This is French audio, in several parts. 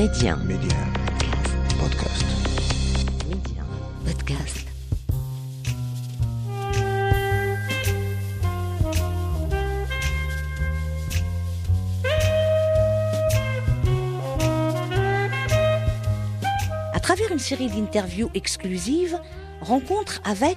Média. Média. Podcast. Média. Podcast. À travers une série d'interviews exclusives, Rencontre avec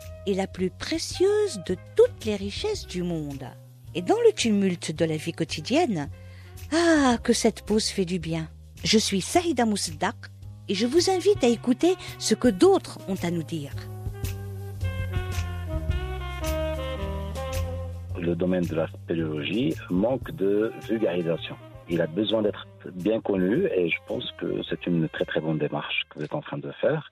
est la plus précieuse de toutes les richesses du monde. Et dans le tumulte de la vie quotidienne, ah, que cette pause fait du bien. Je suis Saïda Mousdak et je vous invite à écouter ce que d'autres ont à nous dire. Le domaine de la spéléologie manque de vulgarisation. Il a besoin d'être bien connu et je pense que c'est une très très bonne démarche que vous êtes en train de faire.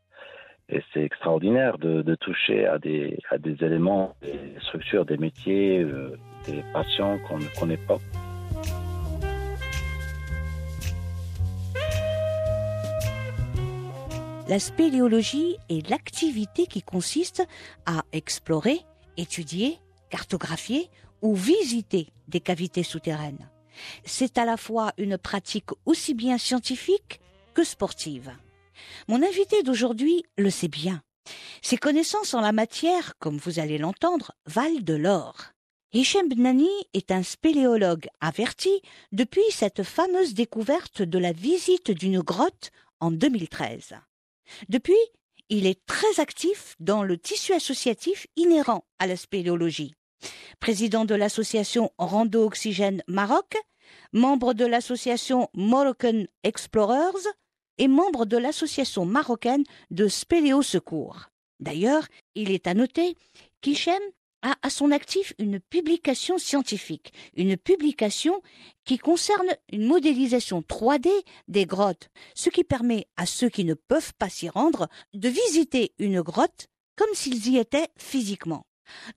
Et c'est extraordinaire de, toucher à des, à des éléments, des structures, des métiers, euh, des patients qu'on ne connaît pas. La spéléologie est l'activité qui consiste à explorer, étudier, cartographier ou visiter des cavités souterraines. C'est à la fois une pratique aussi bien scientifique que sportive. Mon invité d'aujourd'hui le sait bien. Ses connaissances en la matière, comme vous allez l'entendre, valent de l'or. Hichem Bnani est un spéléologue averti depuis cette fameuse découverte de la visite d'une grotte en 2013. Depuis, il est très actif dans le tissu associatif inhérent à la spéléologie. Président de l'association Rando Oxygène Maroc, membre de l'association Moroccan Explorers, et membre de l'association marocaine de Spéléo Secours. D'ailleurs, il est à noter qu'Hichem a à son actif une publication scientifique, une publication qui concerne une modélisation 3D des grottes, ce qui permet à ceux qui ne peuvent pas s'y rendre de visiter une grotte comme s'ils y étaient physiquement.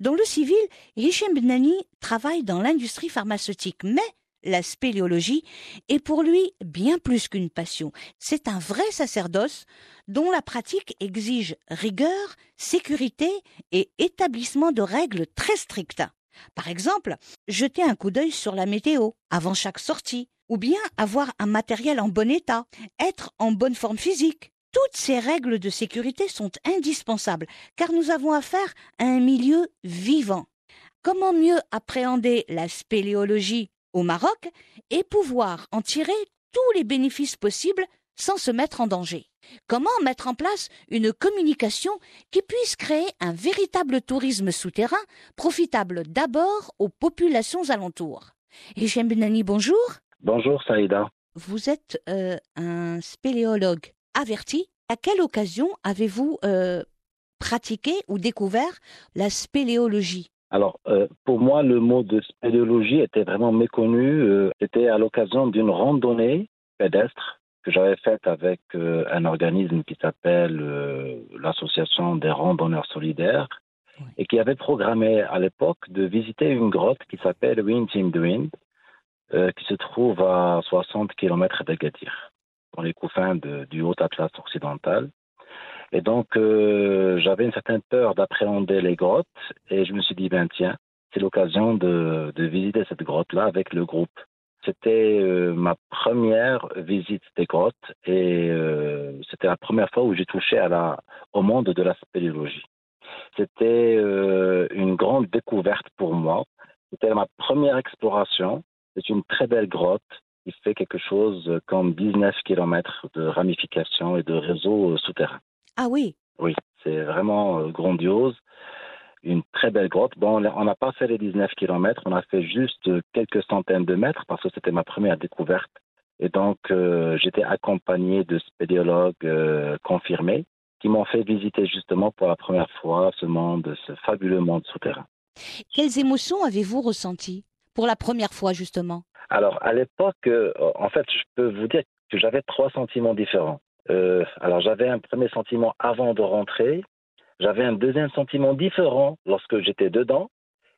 Dans le civil, Hichem Benani travaille dans l'industrie pharmaceutique, mais la spéléologie est pour lui bien plus qu'une passion. C'est un vrai sacerdoce dont la pratique exige rigueur, sécurité et établissement de règles très strictes. Par exemple, jeter un coup d'œil sur la météo avant chaque sortie, ou bien avoir un matériel en bon état, être en bonne forme physique. Toutes ces règles de sécurité sont indispensables car nous avons affaire à un milieu vivant. Comment mieux appréhender la spéléologie au Maroc et pouvoir en tirer tous les bénéfices possibles sans se mettre en danger. Comment mettre en place une communication qui puisse créer un véritable tourisme souterrain profitable d'abord aux populations alentours? Hichem Benani, bonjour. Bonjour Saïda. Vous êtes euh, un spéléologue averti. À quelle occasion avez-vous euh, pratiqué ou découvert la spéléologie? Alors, euh, pour moi, le mot de spéléologie était vraiment méconnu. Euh, C'était à l'occasion d'une randonnée pédestre que j'avais faite avec euh, un organisme qui s'appelle l'Association des randonneurs solidaires Oui. et qui avait programmé à l'époque de visiter une grotte qui s'appelle Wind Team the Wind, qui se trouve à 60 km d'Agadir, dans les confins du Haut Atlas occidental. Et donc, euh, j'avais une certaine peur d'appréhender les grottes et je me suis dit, ben tiens, c'est l'occasion de, de visiter cette grotte-là avec le groupe. C'était euh, ma première visite des grottes et euh, c'était la première fois où j'ai touché à la, au monde de la spéléologie. C'était euh, une grande découverte pour moi. C'était ma première exploration. C'est une très belle grotte qui fait quelque chose comme 19 km de ramifications et de réseaux euh, souterrains. Ah oui, Oui, c'est vraiment euh, grandiose. Une très belle grotte. Bon, on n'a pas fait les 19 km, on a fait juste euh, quelques centaines de mètres parce que c'était ma première découverte. Et donc, euh, j'étais accompagné de spéléologues euh, confirmés qui m'ont fait visiter justement pour la première fois ce monde, ce fabuleux monde souterrain. quelles émotions avez-vous ressenties pour la première fois justement? Alors, à l'époque, euh, en fait, je peux vous dire que j'avais trois sentiments différents. Euh, alors j'avais un premier sentiment avant de rentrer, j'avais un deuxième sentiment différent lorsque j'étais dedans,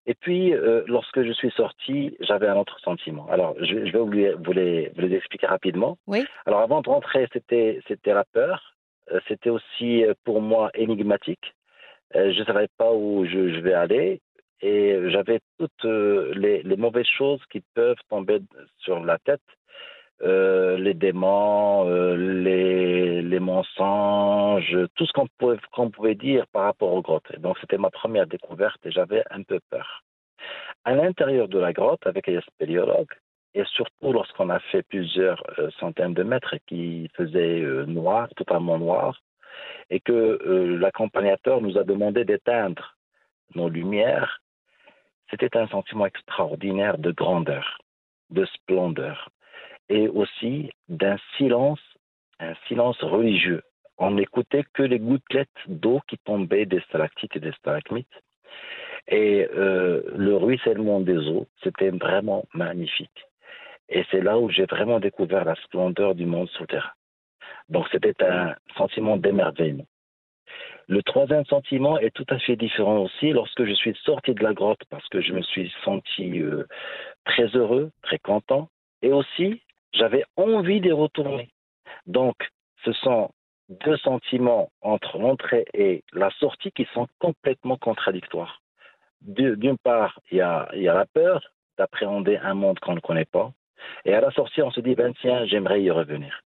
et puis euh, lorsque je suis sorti, j'avais un autre sentiment. Alors je, vais vous les, vous, les, vous les, expliquer rapidement. Oui. Alors avant de rentrer, c'était c'était la peur, euh, c'était aussi pour moi énigmatique. je ne savais pas où je, je vais aller et j'avais toutes les, les, mauvaises choses qui peuvent tomber sur la tête euh, les démons, euh, les, les, mensonges, tout ce qu'on pouvait, dire par rapport aux grottes. donc c'était ma première découverte et j'avais un peu peur. À l'intérieur de la grotte, avec les spéléologues, et surtout lorsqu'on a fait plusieurs euh, centaines de mètres qui faisaient noir, totalement noir, et que l'accompagnateur nous a demandé d'éteindre nos lumières, c'était un sentiment extraordinaire de grandeur, de splendeur et aussi d'un silence, un silence religieux. On n'écoutait que les gouttelettes d'eau qui tombaient des stalactites et des stalagmites. Et euh, le ruissellement des eaux, c'était vraiment magnifique. Et c'est là où j'ai vraiment découvert la splendeur du monde souterrain. Donc c'était un sentiment d'émerveillement. Le troisième sentiment est tout à fait différent aussi lorsque je suis sorti de la grotte parce que je me suis senti euh, très heureux, très content. Et aussi, j'avais envie d'y retourner. Donc, ce sont deux sentiments entre l'entrée et la sortie qui sont complètement contradictoires. D'une part, il y a, la peur d'appréhender un monde qu'on ne connaît pas. Et à la sortie, on se dit, ben tiens, j'aimerais y revenir.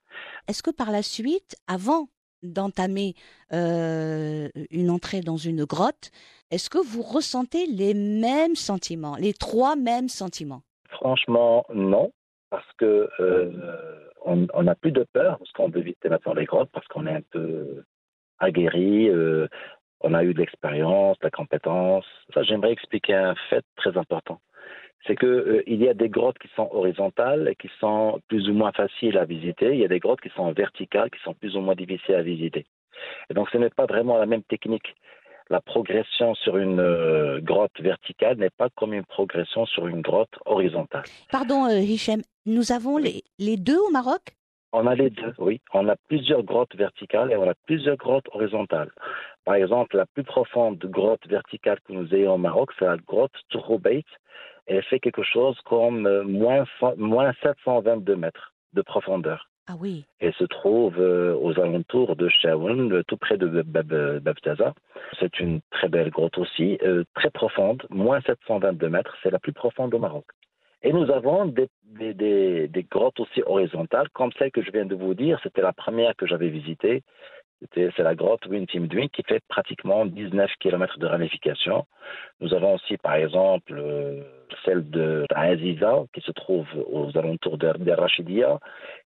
Est-ce que par la suite, avant d'entamer euh, une entrée dans une grotte, est-ce que vous ressentez les mêmes sentiments, les trois mêmes sentiments? Franchement, non parce que euh, on n'a plus de peur, parce qu'on peut visiter maintenant les grottes, parce qu'on est un peu aguerri, euh, on a eu de l'expérience, de la compétence. Ça, j'aimerais expliquer un fait très important. C'est qu'il euh, il y a des grottes qui sont horizontales et qui sont plus ou moins faciles à visiter. Il y a des grottes qui sont verticales, qui sont plus ou moins difficiles à visiter. Et donc, ce n'est pas vraiment la même technique la progression sur une euh, grotte verticale n'est pas comme une progression sur une grotte horizontale. Pardon, euh, Hichem, nous avons les, les, deux au Maroc? On a les deux, oui. On a plusieurs grottes verticales et on a plusieurs grottes horizontales. Par exemple, la plus profonde grotte verticale que nous ayons au Maroc, c'est la grotte Touroubeit. Elle fait quelque chose comme euh, moins, moins 722 mètres de profondeur. Ah. Elle se trouve euh, aux alentours de Shaoun, tout près de Babtaza. C'est une très belle grotte aussi, euh, très profonde, moins 722 mètres. C'est la plus profonde au Maroc. Et nous avons des, grottes aussi horizontales, comme celle que je viens de vous dire. C'était la première que j'avais visitée. C'est la grotte Wintimduin qui fait pratiquement 19 km de ramification. Nous avons aussi, par exemple, euh, celle de Aziza qui se trouve aux alentours de, de Rachidia,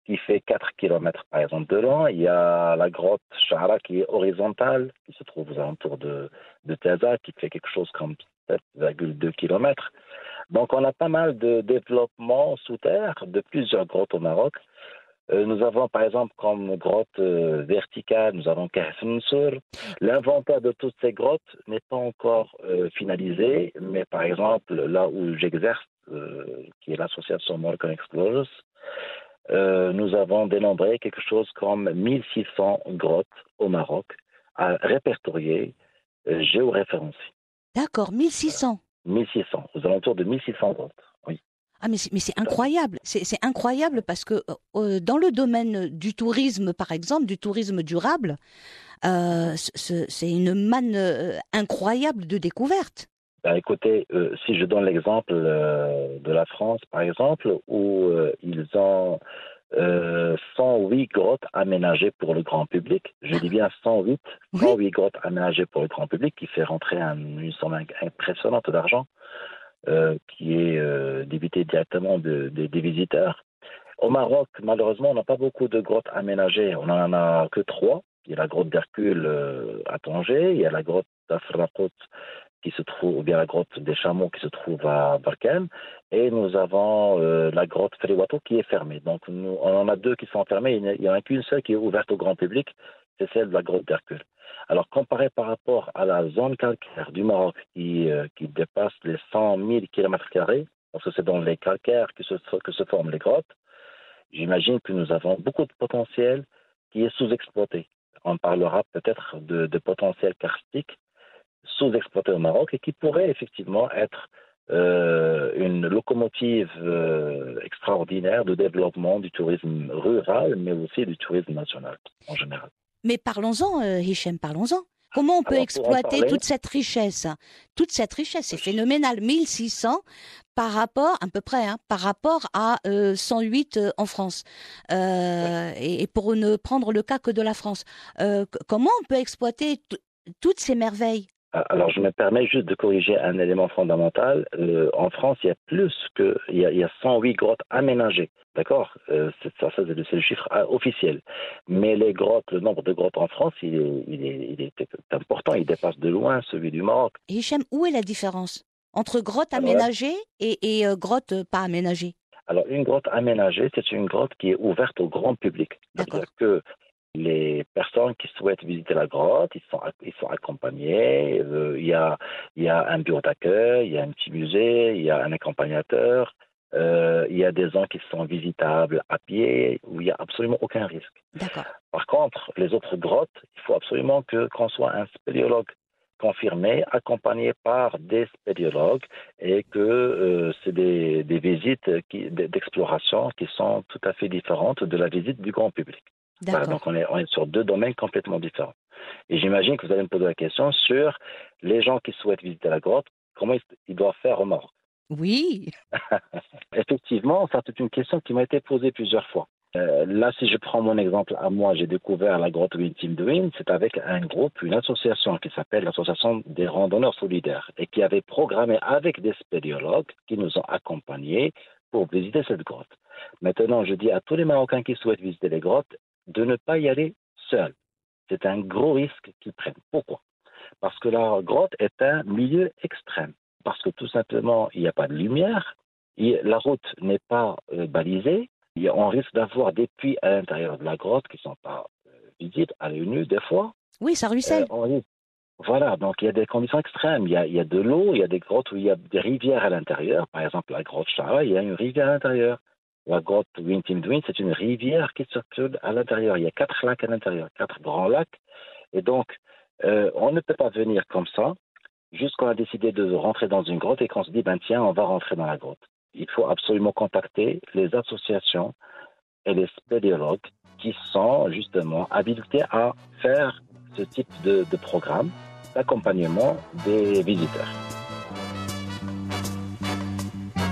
qui fait 4 km par exemple de long. Il y a la grotte Shahara qui est horizontale, qui se trouve aux alentours de, de Taza, qui fait quelque chose comme 7,2 km. Donc on a pas mal de développement sous terre de plusieurs grottes au Maroc. Euh, nous avons par exemple comme grotte euh, verticale, nous avons Kahf L'inventaire de toutes ces grottes n'est pas encore euh, finalisé, mais par exemple là où j'exerce, qui est l'association Morgan Explorers, euh, nous avons dénombré quelque chose comme 1600 grottes au Maroc à répertorier, euh, géoréférencées. D'accord, 1600. 1600, aux alentours de 1600 grottes, oui. Ah mais c'est incroyable, c'est incroyable parce que euh, dans le domaine du tourisme, par exemple, du tourisme durable, c'est une manne incroyable de découvertes. Ben, écoutez, euh, si je donne l'exemple euh, de la France, par exemple, où euh, ils ont 108 grottes aménagées pour le grand public, je dis bien 108, 108 grottes aménagées pour le grand public, qui fait rentrer une somme impressionnante d'argent, qui est débité directement des visiteurs. Au Maroc, malheureusement, on n'a pas beaucoup de grottes aménagées. On n'en a que trois. Il y a la grotte d'Hercule à Tanger, il y a la grotte d'Afrakout qui se trouve, ou bien la grotte des chameaux qui se trouve à Barkhane, et nous avons euh, la grotte Feriwato qui est fermée. Donc nous, on en a deux qui sont fermées, il n'y en a qu'une seule qui est ouverte au grand public, c'est celle de la grotte d'Hercule. Alors comparé par rapport à la zone calcaire du Maroc qui, euh, qui dépasse les 100 000 km, parce que c'est dans les calcaires que se, que se forment les grottes, j'imagine que nous avons beaucoup de potentiel qui est sous-exploité. On parlera peut-être de potentiel karstique sous-exploité au Maroc et qui pourrait effectivement être euh, une locomotive euh, extraordinaire de développement du tourisme rural, mais aussi du tourisme national en général. Mais parlons-en, euh, Hichem, parlons-en. Comment on peut Alors, exploiter parler- toute cette richesse? Toute cette richesse, c'est phénoménal. 1600 par rapport, à peu près, hein, par rapport à euh, 108 euh, en France. Et, et pour ne prendre le cas que de la France. Comment on peut exploiter toutes ces merveilles? Alors, je me permets juste de corriger un élément fondamental. Euh, en France, il y a plus que il y a, il y a 108 grottes aménagées. D'accord? Euh, c'est, Ça, c'est le, chiffre euh, officiel. Mais les grottes, le nombre de grottes en France, il est, il est, il est important. Il dépasse de loin celui du Maroc. Hichem, où est la différence entre grotte Alors, aménagée et, et euh, grotte pas aménagée Alors, une grotte aménagée, c'est une grotte qui est ouverte au grand public. D'accord. C'est-à-dire que les personnes qui souhaitent visiter la grotte, ils sont, ils sont accompagnés. euh, il, y a, y a un bureau d'accueil, il y a un petit musée, il y a un accompagnateur. euh, il y a des zones qui sont visitables à pied, où il n'y a absolument aucun risque. Par contre, les autres grottes, il faut absolument que qu'on soit un spéléologue confirmé, accompagné par des spéléologues, et que euh, c'est des, des visites d'exploration qui sont tout à fait différentes de la visite du grand public. Voilà, donc on est, on est sur deux domaines complètement différents. Et j'imagine que vous allez me poser la question sur les gens qui souhaitent visiter la grotte, comment ils, ils doivent faire au Maroc. Oui. Effectivement, ça c'est une question qui m'a été posée plusieurs fois. Euh, là, si je prends mon exemple à moi, j'ai découvert la grotte Wintim Dwin, c'est avec un groupe, une association qui s'appelle l'Association des randonneurs solidaires et qui avait programmé avec des spéléologues qui nous ont accompagnés pour visiter cette grotte. Maintenant, je dis à tous les Marocains qui souhaitent visiter les grottes de ne pas y aller seuls. C'est un gros risque qu'ils prennent. Pourquoi? Parce que la grotte est un milieu extrême. Parce que tout simplement, il n'y a pas de lumière, il- la route n'est pas euh, balisée, a- on risque d'avoir des puits à l'intérieur de la grotte qui ne sont pas euh, visibles à l'œil nu des fois. Oui, ça ruisselle. Euh, Voilà, donc il y a des conditions extrêmes. Il y a, il y a de l'eau, il y a des grottes où il y a des rivières à l'intérieur. Par exemple, la grotte Shara, il y a une rivière à l'intérieur. La grotte Wintim Dwin, c'est une rivière qui circule à l'intérieur. Il y a quatre lacs à l'intérieur, quatre grands lacs. Et donc, euh, on ne peut pas venir comme ça, jusqu'on a décidé de rentrer dans une grotte et qu'on se dit, ben tiens, on va rentrer dans la grotte. Il faut absolument contacter les associations et les spéléologues qui sont justement habilités à faire ce type de programme d'accompagnement des visiteurs.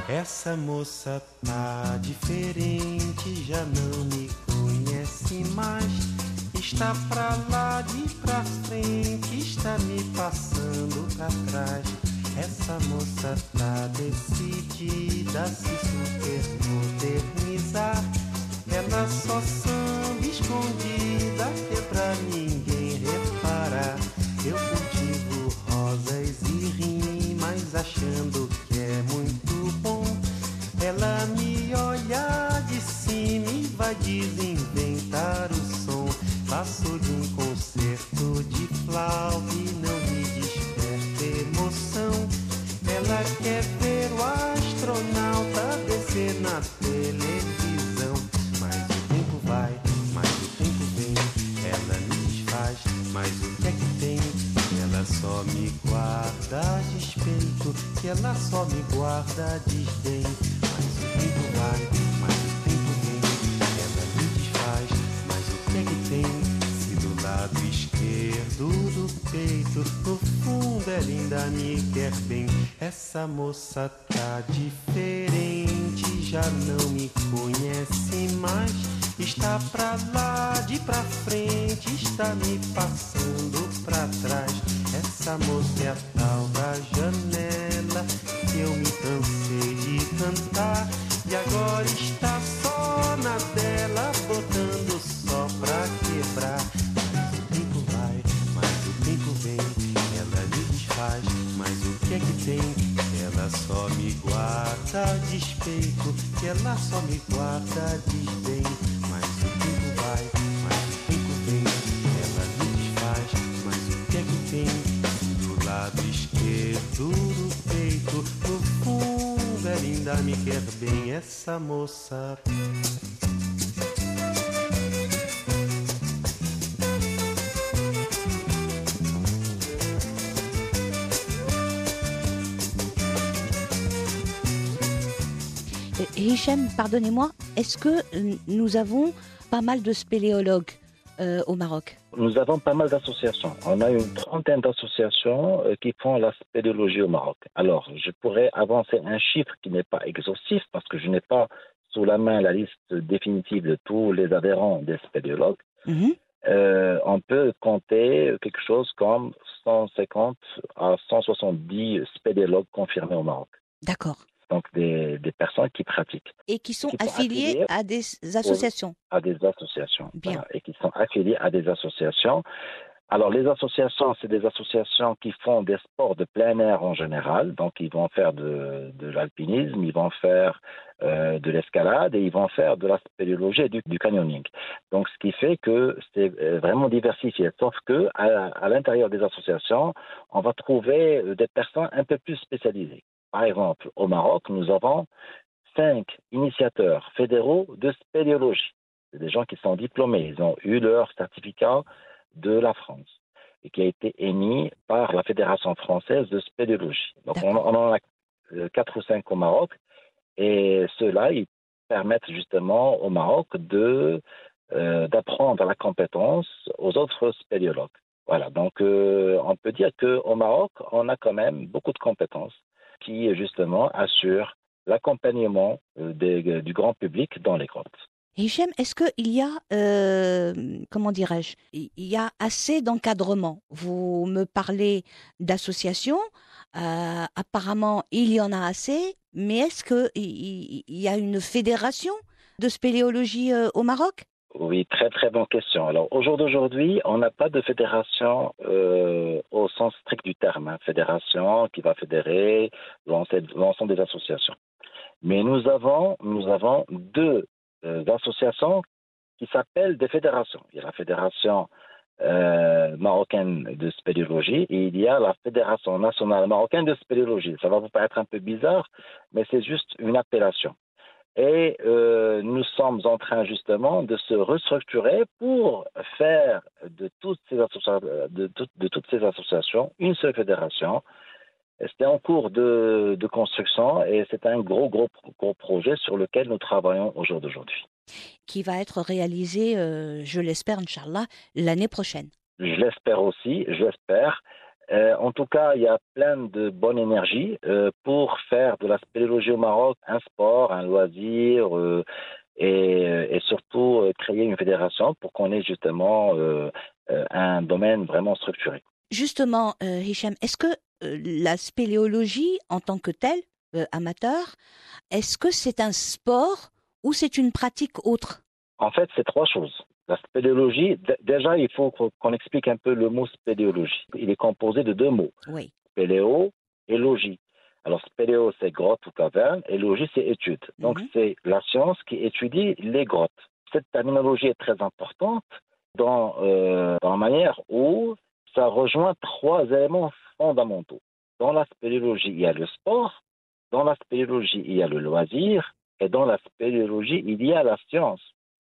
Essa moça tá diferente, já não me conhece mais. Está pra lá de pra frente, está me passando pra trás. Essa moça tá decidida a se super modernizar. Ela só samba escondida, que é pra ninguém reparar. Eu cultivo rosas e achando que é muito bom. Ela me olha de cima e vai desinventar o som. Passo de um concerto de flauta e não me desperta emoção. Ela quer ver o astronauta descer na televisão. Mas o tempo vai, mas o tempo vem. Ela me desfaz, mas o Ela só me guarda despeito, que ela só me guarda desdém. Mas o tempo vai, mas o tempo vem. Ela me desfaz, mas o que é que tem? Se do lado esquerdo do peito, no fundo ela ainda me quer bem. Essa moça tá diferente, já não me conhece mais. Está pra lá, de pra frente, está me passando pra trás. Essa moça é a tal da janela que eu me cansei de cantar. E agora está só na dela, botando só pra quebrar. Mas o tempo vai, mas o tempo vem. Ela me desfaz, mas o que é que tem? Ela só me guarda despeito, que ela só me guarda desdém. duro linda. Hichem, pardonnez-moi, est-ce que euh, nous avons pas mal de spéléologues? Euh, au Maroc Nous avons pas mal d'associations. On a une trentaine d'associations euh, qui font la spéléologie au Maroc. Alors, je pourrais avancer un chiffre qui n'est pas exhaustif parce que je n'ai pas sous la main la liste définitive de tous les adhérents des spéléologues. Mhm. Euh, on peut compter quelque chose comme 150 à 170 spéléologues confirmés au Maroc. D'accord. Donc, des, des personnes qui pratiquent. Et qui sont Qui sont affiliés à des associations. à des associations. Bien. Voilà, et qui sont affiliés à des associations. Alors, les associations, c'est des associations qui font des sports de plein air en général. Donc, ils vont faire de, de l'alpinisme, ils vont faire euh, de l'escalade et ils vont faire de la spéléologie et du, du canyoning. Donc, ce qui fait que c'est euh, vraiment diversifié. Sauf que à, à l'intérieur des associations, on va trouver euh, des personnes un peu plus spécialisées. Par exemple, au Maroc, nous avons cinq initiateurs fédéraux de spéléologie. C'est des gens qui sont diplômés. Ils ont eu leur certificat de la France et qui a été émis par la Fédération française de spéléologie. Donc, on, en a euh, quatre ou cinq au Maroc et ceux-là, ils permettent justement au Maroc de euh, d'apprendre la compétence aux autres spéléologues. Voilà, donc euh, on peut dire qu'au Maroc, on a quand même beaucoup de compétences qui justement assurent l'accompagnement euh, des- du grand public dans les grottes. Hichem, est-ce qu'il y a, euh, comment dirais-je, il y a assez d'encadrement? Vous me parlez d'associations, euh, apparemment il y en a assez, mais est-ce qu'il il y a une fédération de spéléologie euh, au Maroc? Oui, très très bonne question. Alors au jour d'aujourd'hui, on n'a pas de fédération euh, au sens strict du terme, hein. fédération qui va fédérer l'ensemble des associations. Mais nous avons nous avons deux euh, associations qui s'appellent des fédérations. Il y a la fédération euh, marocaine de spéléologie et il y a la fédération nationale marocaine de spéléologie. Ça va vous paraître un peu bizarre, mais c'est juste une appellation. Et euh, nous sommes en train justement de se restructurer pour faire de toutes ces, associa- de, tout- de toutes ces associations une seule fédération. C'était en cours de, de construction et c'est un gros, gros, gros projet sur lequel nous travaillons au jour d'aujourd'hui. qui va être réalisé, euh, je l'espère, Inch'Allah, l'année prochaine. Je l'espère aussi, je l'espère. Euh, en tout cas, il y a plein de bonne énergie euh, pour faire de la spéléologie au Maroc un sport, un loisir euh, et, et surtout créer une fédération pour qu'on ait justement un domaine vraiment structuré. Justement, Hicham, est-ce que la spéléologie en tant que telle, amateur, est-ce que c'est un sport ou c'est une pratique autre? En fait, c'est trois choses. La spéléologie, déjà, il faut qu'on explique un peu le mot spéléologie. Il est composé de deux mots. Oui. spéléo et logis. Alors, spéléo, c'est grotte ou caverne, et logis, c'est étude. Donc, Mhm. c'est la science qui étudie les grottes. Cette terminologie est très importante dans, euh, dans la manière où ça rejoint trois éléments fondamentaux. Dans la spéléologie, il y a le sport, dans la spéléologie, il y a le loisir, et dans la spéléologie, il y a la science.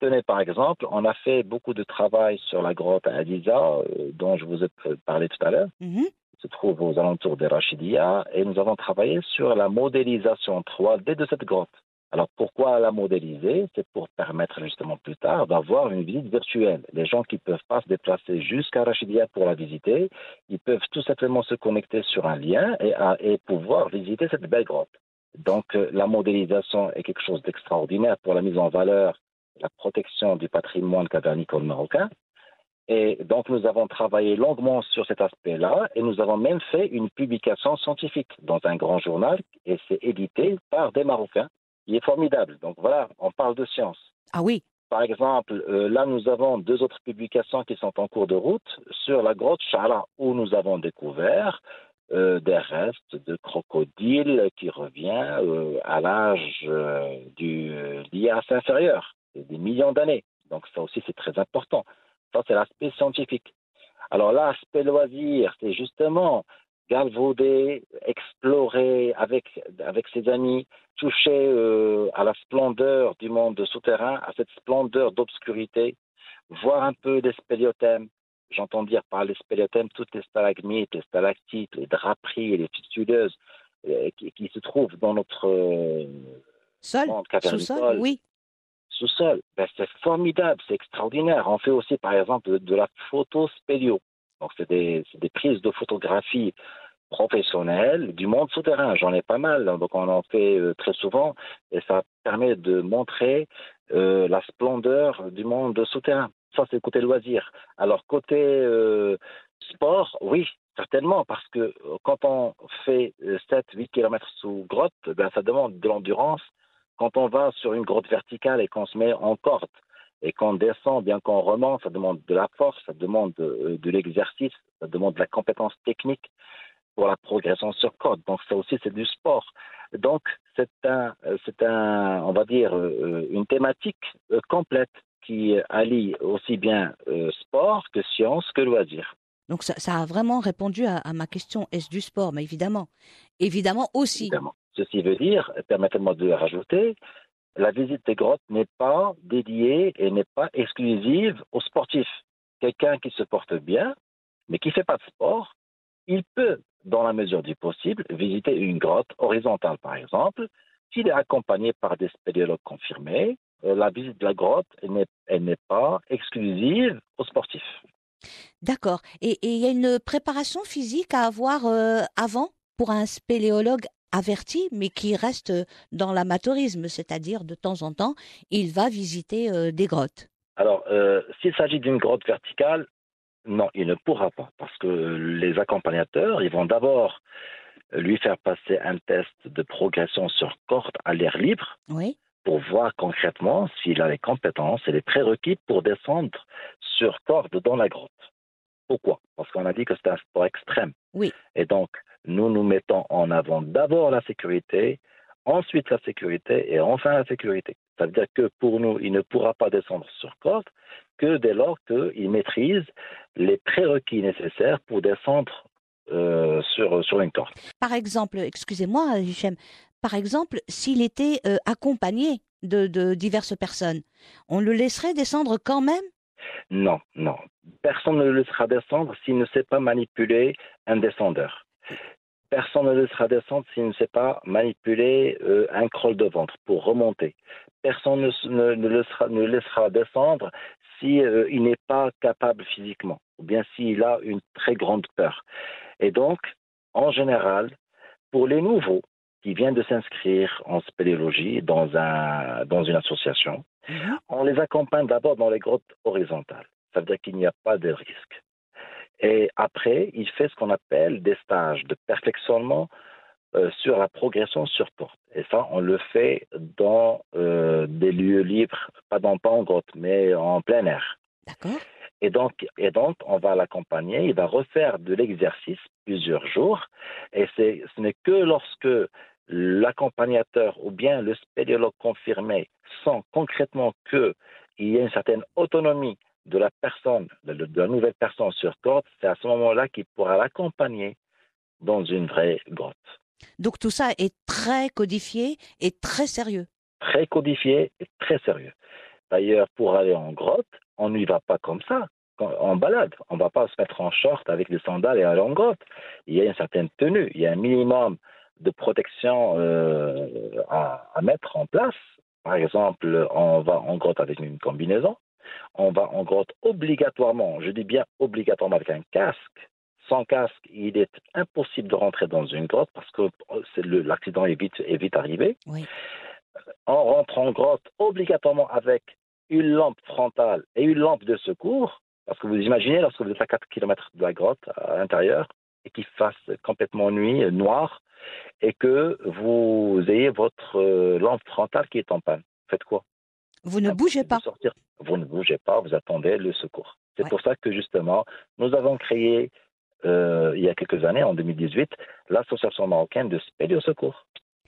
Tenez, par exemple, on a fait beaucoup de travail sur la grotte à Adiza, euh, dont je vous ai parlé tout à l'heure Mhm. se trouve aux alentours de Rachidia et nous avons travaillé sur la modélisation 3D de cette grotte. Alors pourquoi la modéliser? C'est pour permettre justement plus tard d'avoir une visite virtuelle. Les gens qui ne peuvent pas se déplacer jusqu'à Rachidia pour la visiter, ils peuvent tout simplement se connecter sur un lien et, à- et pouvoir visiter cette belle grotte. Donc euh, la modélisation est quelque chose d'extraordinaire pour la mise en valeur, la protection du patrimoine cavernicole marocain. Et donc, nous avons travaillé longuement sur cet aspect-là et nous avons même fait une publication scientifique dans un grand journal et c'est édité par des Marocains. Il est formidable. Donc voilà, on parle de science. Ah oui. Par exemple, euh, là, nous avons deux autres publications qui sont en cours de route sur la grotte Chala, où nous avons découvert euh, des restes de crocodiles qui revient euh, à l'âge du Lias inférieur, des millions d'années. Donc ça aussi, c'est très important. Ça, c'est l'aspect scientifique. Alors l'aspect loisir, c'est justement galvauder, explorer avec, avec ses amis, toucher euh, à la splendeur du monde souterrain, à cette splendeur d'obscurité, voir un peu des spéléothèmes. J'entends dire par les spéléothèmes toutes les stalagmites, les stalactites, les draperies et les fistuleuses euh, qui, qui se trouvent dans notre, euh, Sol Sous-sol sol. Oui. Sous-sol. Ben, c'est formidable, c'est extraordinaire. On fait aussi, par exemple, de, la photo spéléo. Donc, c'est des, prises de photographie professionnelles du monde souterrain. J'en ai pas mal, donc on en fait euh, très souvent, et ça permet de montrer euh, la splendeur du monde souterrain. Ça, c'est côté loisir. Alors, côté euh, sport, oui, certainement, parce que quand on fait 7-8 km sous grotte, ben, ça demande de l'endurance. Quand on va sur une grotte verticale et qu'on se met en corde, et qu'on descend, bien qu'on remonte, ça demande de la force, ça demande de, de l'exercice, ça demande de la compétence technique pour la progression sur corde. Donc ça aussi c'est du sport. Donc c'est un, euh, c'est un, on va dire euh, une thématique euh, complète qui allie aussi bien euh, sport que science que loisir. Donc ça, a vraiment répondu à, ma question, est-ce du sport? Mais évidemment. Évidemment aussi. Ceci veut dire, permettez-moi de rajouter, la visite des grottes n'est pas dédiée et n'est pas exclusive aux sportifs. Quelqu'un qui se porte bien, mais qui ne fait pas de sport, il peut, dans la mesure du possible, visiter une grotte horizontale, par exemple, s'il est accompagné par des spéléologues confirmés. euh, La visite de la grotte n'est pas exclusive aux sportifs. D'accord. Et il y a une préparation physique à avoir euh, avant pour un spéléologue averti, mais qui reste dans l'amateurisme, c'est-à-dire de temps en temps, il va visiter euh, des grottes. Alors, euh, s'il s'agit d'une grotte verticale, non, il ne pourra pas, parce que les accompagnateurs, ils vont d'abord lui faire passer un test de progression sur corde à l'air libre Oui. pour voir concrètement s'il a les compétences et les prérequis pour descendre sur corde dans la grotte. Pourquoi? Parce qu'on a dit que c'est un sport extrême. Oui. Et donc, nous nous mettons en avant d'abord la sécurité, ensuite la sécurité et enfin la sécurité. Ça veut dire que pour nous, il ne pourra pas descendre sur corde que dès lors qu'il maîtrise les prérequis nécessaires pour descendre euh, sur, sur une corde. Par exemple, excusez-moi, Hichem, par exemple, s'il était euh, accompagné de, de diverses personnes, on le laisserait descendre quand même? Non, non. Personne ne le laissera descendre s'il ne sait pas manipuler un descendeur. Personne ne le laissera descendre s'il ne sait pas manipuler euh, un crawl de ventre pour remonter. Personne ne, ne- ne le laissera, descendre si euh, n'est pas capable physiquement, ou bien s'il a une très grande peur. Et donc, en général, pour les nouveaux qui viennent de s'inscrire en spéléologie dans, un, dans une association, Mhm. on les accompagne d'abord dans les grottes horizontales. Ça veut dire qu'il n'y a pas de risque. Et après, il fait ce qu'on appelle des stages de perfectionnement euh, sur la progression sur corde. Et ça, on le fait dans euh, des lieux libres, pas, dans, pas en grotte, mais en plein air. D'accord Et donc, et donc, on va l'accompagner, il va refaire de l'exercice plusieurs jours, et ce n'est que lorsque l'accompagnateur ou bien le spéléologue confirmé sent concrètement qu'il y a une certaine autonomie de la personne, de, la nouvelle personne sur corde, c'est à ce moment-là qu'il pourra l'accompagner dans une vraie grotte. Donc tout ça est très codifié et très sérieux. Très codifié et très sérieux. D'ailleurs, pour aller en grotte, on n'y va pas comme ça, en balade. On ne va pas se mettre en short avec des sandales et aller en grotte. Il y a une certaine tenue, il y a un minimum de protection euh, à, à mettre en place. Par exemple, on va en grotte avec une combinaison. On va en grotte obligatoirement, je dis bien obligatoirement avec un casque. Sans casque, il est impossible de rentrer dans une grotte parce que le- l'accident est vite, est vite arrivé. Oui. On rentre en grotte obligatoirement avec une lampe frontale et une lampe de secours. Parce que vous imaginez, lorsque vous êtes à 4 km de la grotte à l'intérieur et qu'il fasse complètement nuit, euh, noir, et que vous ayez votre euh, lampe frontale qui est en panne. Faites quoi? Vous ne bougez Impossible pas. sortir. Vous ne bougez pas, vous attendez le secours. C'est Ouais. pour ça que justement, nous avons créé, euh, il y a quelques années, en 2018, l'association marocaine de spéléo secours,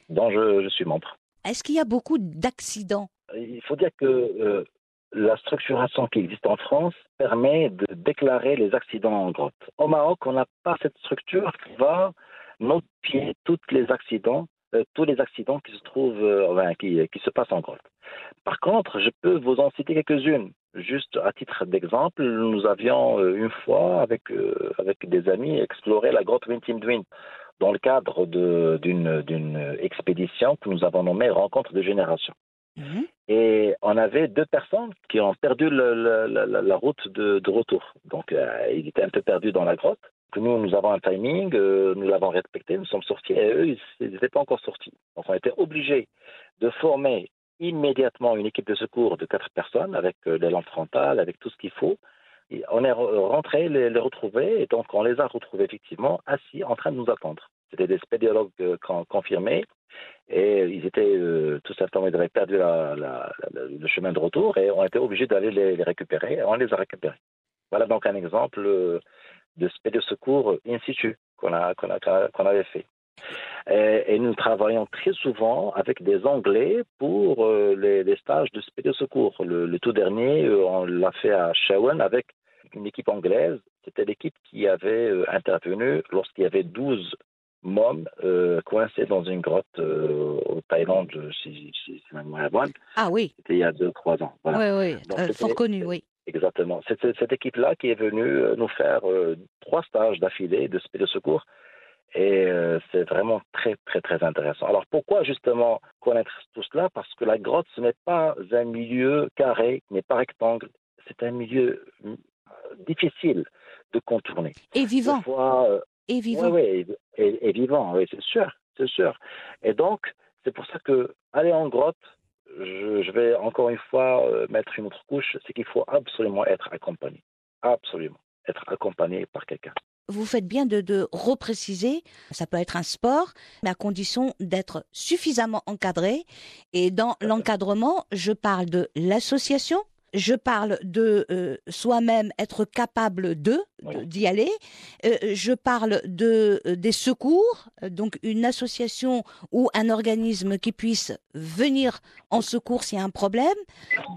dont je, je suis membre. Est-ce qu'il y a beaucoup d'accidents? Il faut dire que euh, la structuration qui existe en France permet de déclarer les accidents en grotte. Au Maroc, on n'a pas cette structure qui va notifier tous les accidents, euh, tous les accidents qui se trouvent, euh, enfin, qui, qui se passent en grotte. Par contre, je peux vous en citer quelques-unes. Juste à titre d'exemple, nous avions euh, une fois avec avec des amis exploré la grotte Wintim Dwin dans le cadre d'une expédition que nous avons nommée Rencontre de génération. Mhm. Et on avait deux personnes qui ont perdu le- le- la, route de, de retour. Donc, euh, ils étaient un peu perdus dans la grotte. Que nous, nous avons un timing, euh, nous l'avons respecté, nous sommes sortis et eux, ils n'étaient pas encore sortis. Donc, on était obligés de former immédiatement une équipe de secours de quatre personnes avec euh, les lampes frontales, avec tout ce qu'il faut. On est re- rentré les, les retrouver et donc on les a retrouvés effectivement assis en train de nous attendre. C'était des spéléologues euh, con- confirmés et ils étaient euh, tout simplement, ils avaient perdu le chemin de retour et on était obligés d'aller les, les récupérer et on les a récupérés. Voilà donc un exemple euh, de spéléo secours in situ qu'on a, qu'on a- qu'on avait fait. Et, et nous travaillons très souvent avec des Anglais pour euh, les, les stages de spéléo secours. Le, le tout dernier, euh, on l'a fait à Shawan avec une équipe anglaise. C'était l'équipe qui avait euh, intervenu lorsqu'il y avait 12 mômes euh, coincés dans une grotte euh, au Thaïlande, si, si, si ma mémoire est bonne. Ah oui, C'était il y a 2-3 ans. Voilà. oui, oui, Donc, euh, fort connu, oui. Exactement. C'est cette équipe-là qui est venue euh, nous faire euh, trois stages d'affilée de de secours. Et euh, c'est vraiment très, très, très intéressant. Alors pourquoi justement connaître tout cela? Parce que la grotte, ce n'est pas un milieu carré, n'est pas rectangle. C'est un milieu euh, difficile de contourner. Et vivant, fois, euh, et vivant. oui, oui, et, et- et vivant, oui, c'est sûr, c'est sûr. Et donc, c'est pour ça que aller en grotte, je, je vais encore une fois euh, mettre une autre couche, c'est qu'il faut absolument être accompagné. Absolument. Être accompagné par quelqu'un. Vous faites bien de, de repréciser, ça peut être un sport, mais à condition d'être suffisamment encadré. Et dans l'encadrement, je parle de l'association, je parle de euh, soi-même être capable de d'y aller. Euh, je parle de euh, des secours, donc une association ou un organisme qui puisse venir en secours s'il y a un problème.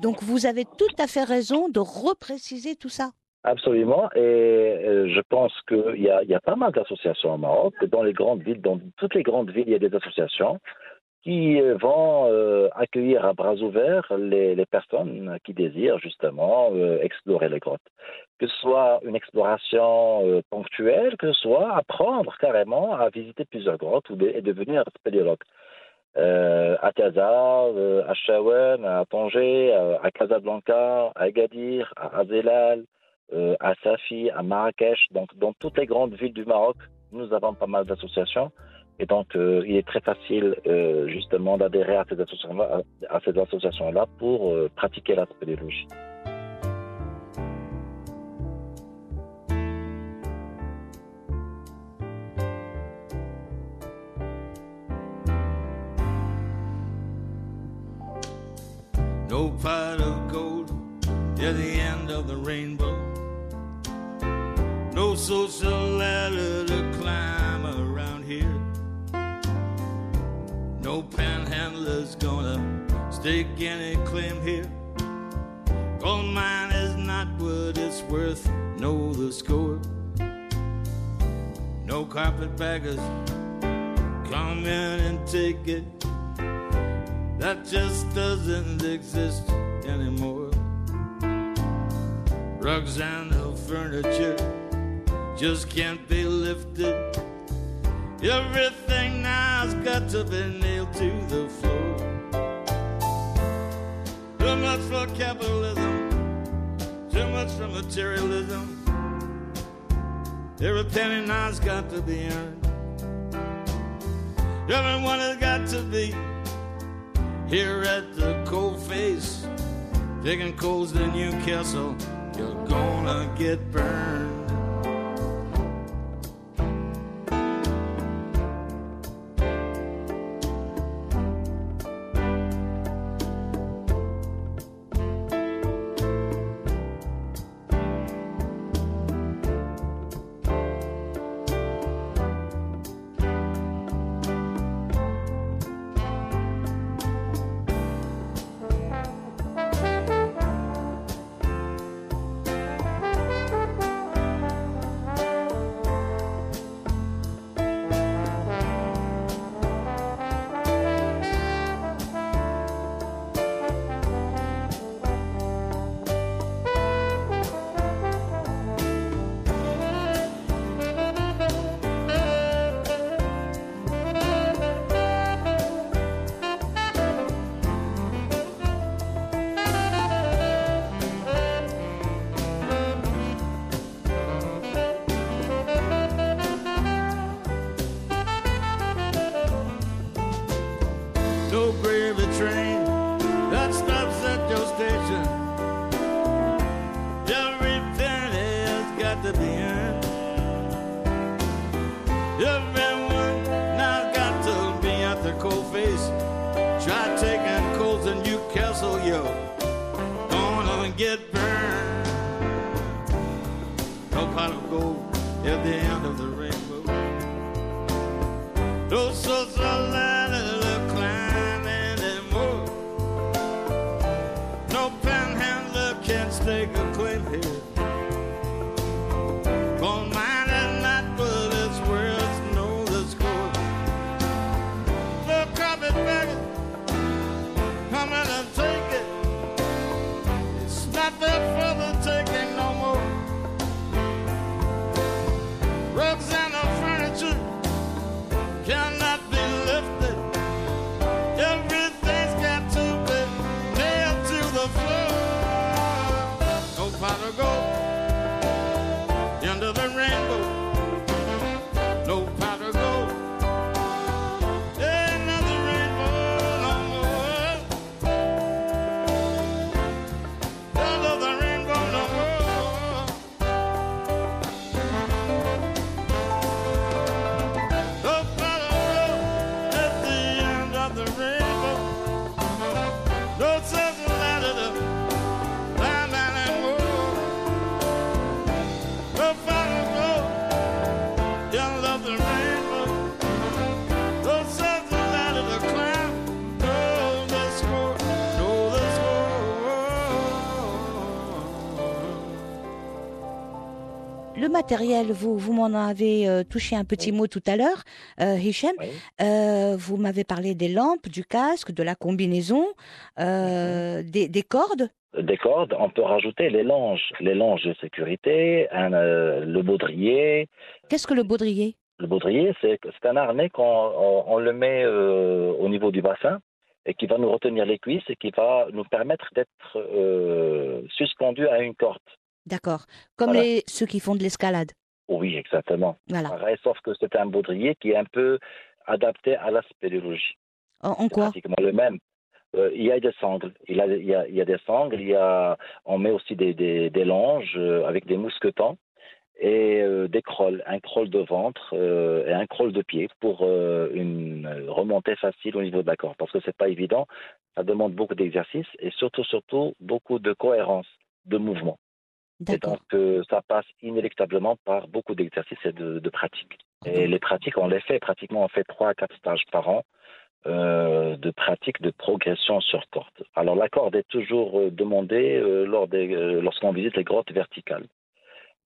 Donc vous avez tout à fait raison de repréciser tout ça. Absolument. Et je pense qu'il y y a pas mal d'associations au Maroc. Dans les grandes villes, dans toutes les grandes villes, il y a des associations qui vont euh, accueillir à bras ouverts les, personnes qui désirent justement euh, explorer les grottes. Que ce soit une exploration euh, ponctuelle, que ce soit apprendre carrément à visiter plusieurs grottes ou et devenir spéléologue. À Casa, à Chawen, à Tanger, à Casablanca, à Agadir, à Azelal, à Safi, à Marrakech. Donc, dans toutes les grandes villes du Maroc, nous avons pas mal d'associations. Et donc, euh, il est très facile, euh, justement, d'adhérer à ces associations-là, associations-là pour euh, pratiquer la spéléologie. No pot of gold at the end of the rainbow. No social ladder panhandler's gonna stake any claim here. Gold mine is not what it's worth, know the score. No carpetbaggers come in and take it that just doesn't exist anymore. Rugs and the furniture just can't be lifted. Everything now's got to be nailed to the floor. For capitalism, too much for materialism. Every penny now's got to be earned. Everyone has got to be here at the coal face, digging coals to Newcastle, you're gonna get burned. Matériel, vous, vous m'en avez euh, touché un petit mot tout à l'heure, euh, Hichem. Oui. Euh, vous m'avez parlé des lampes, du casque, de la combinaison, euh, des, des cordes. Des cordes, on peut rajouter les langes, les langes de sécurité, un, euh, le baudrier. Qu'est-ce que le baudrier? Le baudrier, c'est un harnais qu'on on, on le met euh, au niveau du bassin et qui va nous retenir les cuisses et qui va nous permettre d'être euh, suspendus à une corde. D'accord. Comme Voilà. les, ceux qui font de l'escalade. Oui, exactement. Voilà. Pareil, sauf que c'est un baudrier qui est un peu adapté à la spéléologie. En, en C'est quoi? pratiquement le même. Euh, il y a des sangles. Il, a, il, y a, il y a des sangles. Il y a, on met aussi des, des, des langes euh, avec des mousquetons et euh, des crolles, un crawl de ventre euh, et un crawl de pied pour euh, une remontée facile au niveau de la corde. Parce que c'est pas évident. Ça demande beaucoup d'exercice et surtout, surtout, beaucoup de cohérence de mouvement. Et donc, euh, ça passe inéluctablement par beaucoup d'exercices et de, de pratiques. Et les pratiques, on les fait pratiquement, on fait trois à quatre stages par an euh, de pratiques de progression sur corde. Alors, la corde est toujours euh, demandée euh, lors des, euh, lorsqu'on visite les grottes verticales.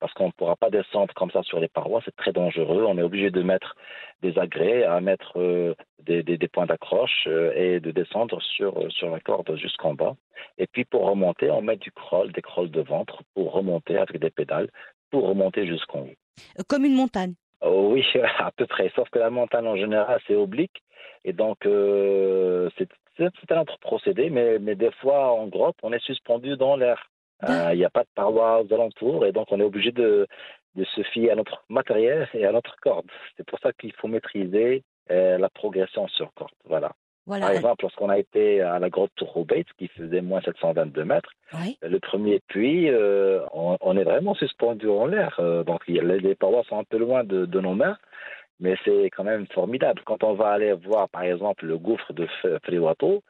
Parce qu'on ne pourra pas descendre comme ça sur les parois, c'est très dangereux. On est obligé de mettre des agrès, à mettre euh, des, des, des points d'accroche euh, et de descendre sur, euh, sur la corde jusqu'en bas. Et puis pour remonter, on met du crawl, des crawls de ventre pour remonter avec des pédales, pour remonter jusqu'en haut. Comme une montagne. Oh oui, à peu près. Sauf que la montagne en général, c'est oblique. Et donc, euh, c'est un autre procédé. Mais, mais des fois, en grotte, on est suspendu dans l'air. Euh, Il n'y a pas de parois aux alentours. Et donc, on est obligé de, de se fier à notre matériel et à notre corde. C'est pour ça qu'il faut maîtriser euh, la progression sur corde. Voilà. Voilà. Par exemple, lorsqu'on a été à la grotte Tourroubeit, qui faisait moins 722 mètres, Oui. le premier puits, euh, on, on est vraiment suspendu en l'air. Donc les, parois sont un peu loin de, de nos mains, mais c'est quand même formidable. Quand on va aller voir, par exemple, le gouffre de Friwato,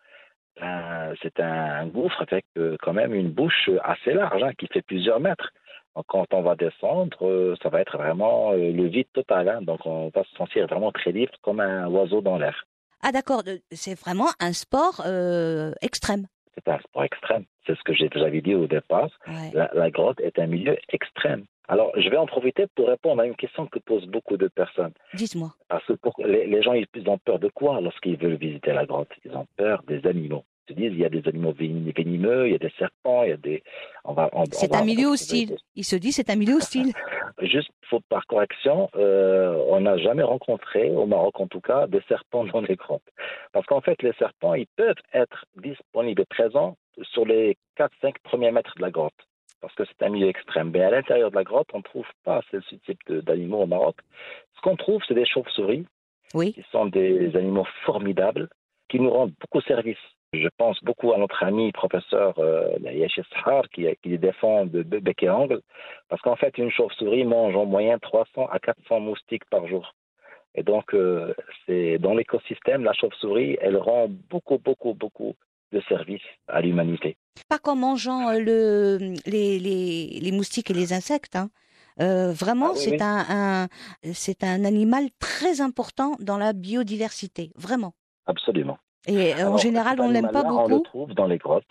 ben, c'est un, gouffre avec euh, quand même une bouche assez large, hein, qui fait plusieurs mètres. Donc, quand on va descendre, euh, ça va être vraiment euh, le vide total. hein. donc on va se sentir vraiment très libre, comme un oiseau dans l'air. Ah d'accord, c'est vraiment un sport euh, extrême. C'est un sport extrême. C'est ce que j'ai déjà dit au départ. Ouais. La, la grotte est un milieu extrême. Alors, je vais en profiter pour répondre à une question que posent beaucoup de personnes. Dites-moi. Parce que pour, les, les gens, ils ont peur de quoi lorsqu'ils veulent visiter la grotte? Ils ont peur des animaux. Se disent, il y a des animaux ven- venimeux, il y a des serpents, il y a des... C'est un milieu hostile. Il se dit c'est un milieu hostile. Juste faut, par correction, euh, on n'a jamais rencontré, au Maroc en tout cas, des serpents dans les grottes. Parce qu'en fait, les serpents, ils peuvent être disponibles et présents sur les 4-5 premiers mètres de la grotte. Parce que c'est un milieu extrême. Mais à l'intérieur de la grotte, on ne trouve pas ce, type d'animaux au Maroc. Ce qu'on trouve, c'est des chauves-souris, Oui. qui sont des animaux formidables, qui nous rendent beaucoup service. Je pense beaucoup à notre ami professeur euh, Sahar qui, qui défend de, de bec et ongle, parce qu'en fait, une chauve-souris mange en moyenne 300 à 400 moustiques par jour. Et donc, euh, c'est dans l'écosystème, la chauve-souris, elle rend beaucoup, beaucoup, beaucoup de services à l'humanité. Pas qu'en mangeant euh, le, les, les, les moustiques et les insectes. Hein. Euh, vraiment, Ah oui, c'est oui. un, un c'est un animal très important dans la biodiversité, vraiment. Absolument. Et euh, en général, on l'aime pas animal-là, On le beaucoup. trouve dans les grottes.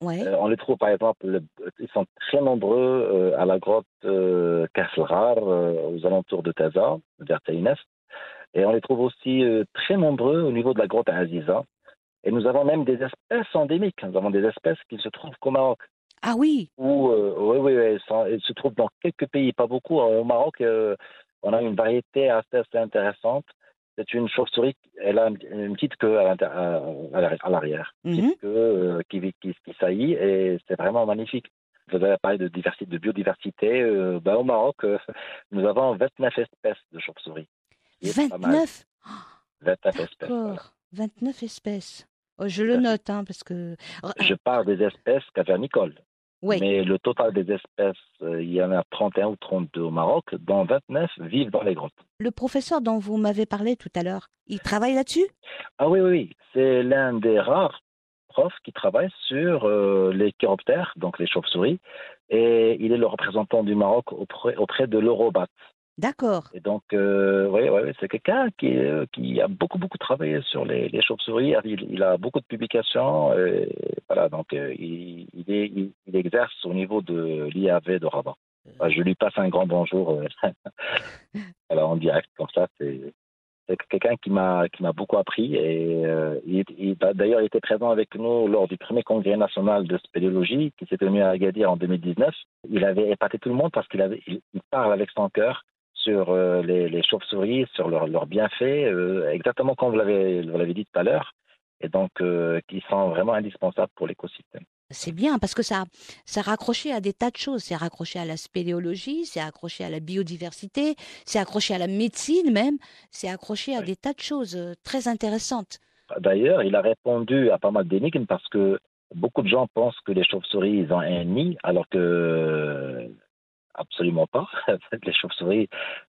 Ouais. Euh, on les trouve, par exemple, le- ils sont très nombreux euh, à la grotte euh, Kasselrar, aux alentours de Taza, vers Taïnef. Et on les trouve aussi très nombreux au niveau de la grotte Aziza. Et nous avons même des espèces endémiques. Nous avons des espèces qui se trouvent qu'au Maroc. Ah oui, Ou, oui, oui, oui, elles, sont- elles se trouvent dans quelques pays, pas beaucoup. Au Maroc, on a une variété assez, assez intéressante. C'est une chauve-souris, elle a une, petite queue à l'arrière, une petite queue euh, qui, qui, qui saillit et c'est vraiment magnifique. Vous avez parlé de, diversité, de biodiversité. euh, ben, au Maroc, euh, nous avons 29 espèces de chauves-souris. qui est pas mal. 29. 29 espèces. voilà. D'accord, 29 espèces. Oh, je le note, hein, parce que. Je parle des espèces cavernicoles. Oui, Mais le total des espèces, euh, il y en a 31 ou 32 au Maroc, dont 29 vivent dans les grottes. le professeur dont vous m'avez parlé tout à l'heure, il travaille là-dessus? Ah oui, oui, oui. C'est l'un des rares profs qui travaille sur euh, les chiroptères, donc les chauves-souris, et il est le représentant du Maroc auprès, auprès de l'Eurobat. D'accord. Et donc, euh, oui, c'est quelqu'un qui, euh, qui a beaucoup, beaucoup travaillé sur les, les chauves-souris. Il, a beaucoup de publications. Voilà, donc euh, il, il, exerce au niveau de l'IAV de Rabat. Je lui passe un grand bonjour. voilà, en direct, comme ça, c'est quelqu'un qui m'a qui m'a beaucoup appris et il, il- d'ailleurs il était présent avec nous lors du premier congrès national de spéléologie qui s'est tenu à Agadir en 2019. Il avait épaté tout le monde parce qu'il avait il parle avec son cœur sur euh, les, les chauves-souris, sur leurs bienfaits, euh, exactement comme vous l'avez vous l'avez dit tout à l'heure, et donc euh, qui sont vraiment indispensables pour l'écosystème. C'est bien parce que ça, ça raccroché à des tas de choses. C'est raccroché à la spéléologie, c'est accroché à la biodiversité, c'est accroché à la médecine même, c'est accroché à Oui. des tas de choses très intéressantes. D'ailleurs, il a répondu à pas mal d'énigmes parce que beaucoup de gens pensent que les chauves-souris ont un nid, alors que absolument pas. les chauves-souris,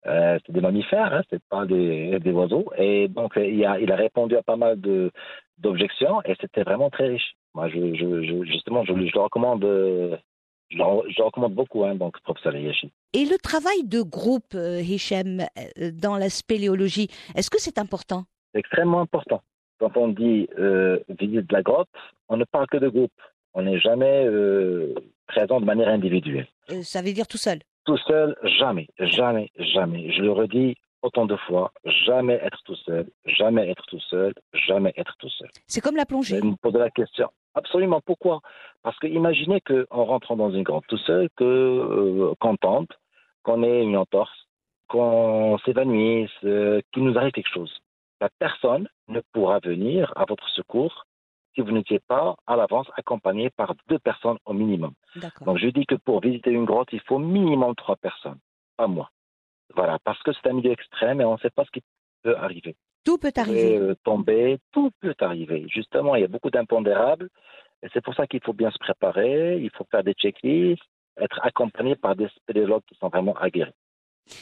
euh, c'est des mammifères, hein, c'est pas des, des oiseaux. Et donc, euh, il a, il a répondu à pas mal de d'objections et c'était vraiment très riche. Moi, je, je, je- justement, je, je le recommande, euh, je le, je le recommande beaucoup, hein, donc professeur Yashi. Et le travail de groupe, Hichem, dans la spéléologie, est-ce que c'est important? C'est extrêmement important. Quand on dit euh, visite de la grotte, on ne parle que de groupe. On n'est jamais euh, présent de manière individuelle. Euh, Ça veut dire tout seul? Tout seul, jamais, jamais, jamais. Je le redis autant de fois, jamais être tout seul, jamais être tout seul, jamais être tout seul. C'est comme la plongée. allez me poser la question. Absolument. Pourquoi? Parce que imaginez qu'en rentrant dans une grotte tout seul, que euh, qu'on tente, qu'on ait une entorse, qu'on s'évanouisse, euh, qu'il nous arrive quelque chose. La personne ne pourra venir à votre secours si vous n'étiez pas à l'avance accompagné par deux personnes au minimum. Donc je dis que pour visiter une grotte, il faut minimum trois personnes, pas moi. Voilà, parce que c'est un milieu extrême et on ne sait pas ce qui peut arriver. Tout peut arriver. euh, tomber, tout peut arriver. Justement, il y a beaucoup d'impondérables et c'est pour ça qu'il faut bien se préparer, il faut faire des checklists, être accompagné par des spéléologues qui sont vraiment aguerris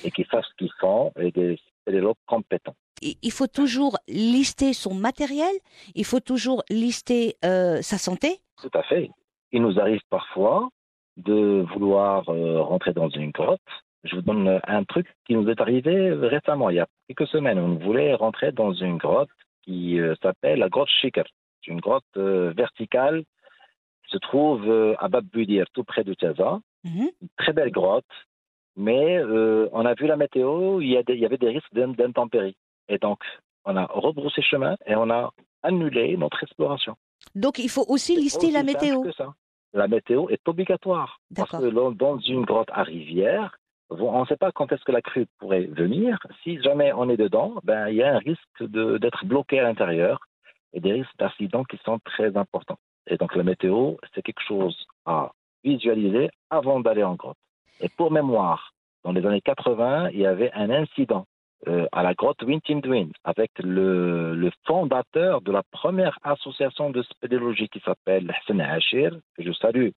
et qui savent ce qu'ils font et des spéléologues compétents. Il faut toujours lister son matériel, il faut toujours lister euh, sa santé. Tout à fait. Il nous arrive parfois de vouloir euh, rentrer dans une grotte. Je vous donne un truc qui nous est arrivé récemment, il y a quelques semaines. On voulait rentrer dans une grotte qui euh, s'appelle la grotte Shikar. C'est une grotte euh, verticale qui se trouve euh, à Bab Budir, tout près de Taza. Mhm. Une très belle grotte, mais euh, on a vu la météo, il y, a des- il y avait des risques d'in- d'intempéries. Et donc, on a rebroussé chemin et on a annulé notre exploration. Donc il faut aussi lister aussi la météo. que ça. La météo est obligatoire. Parce que dans- une grotte à rivière, on ne sait pas quand est-ce que la crue pourrait venir. Si jamais on est dedans, ben, il y a un risque d'être bloqué à l'intérieur et des risques d'accidents qui sont très importants. Et donc la météo, c'est quelque chose à visualiser avant d'aller en grotte. Et pour mémoire, dans les années 80, il y avait un incident euh, à la grotte Wintimdwin avec le, le fondateur de la première association de spéléologie qui s'appelle Hassan Hachir, que je salue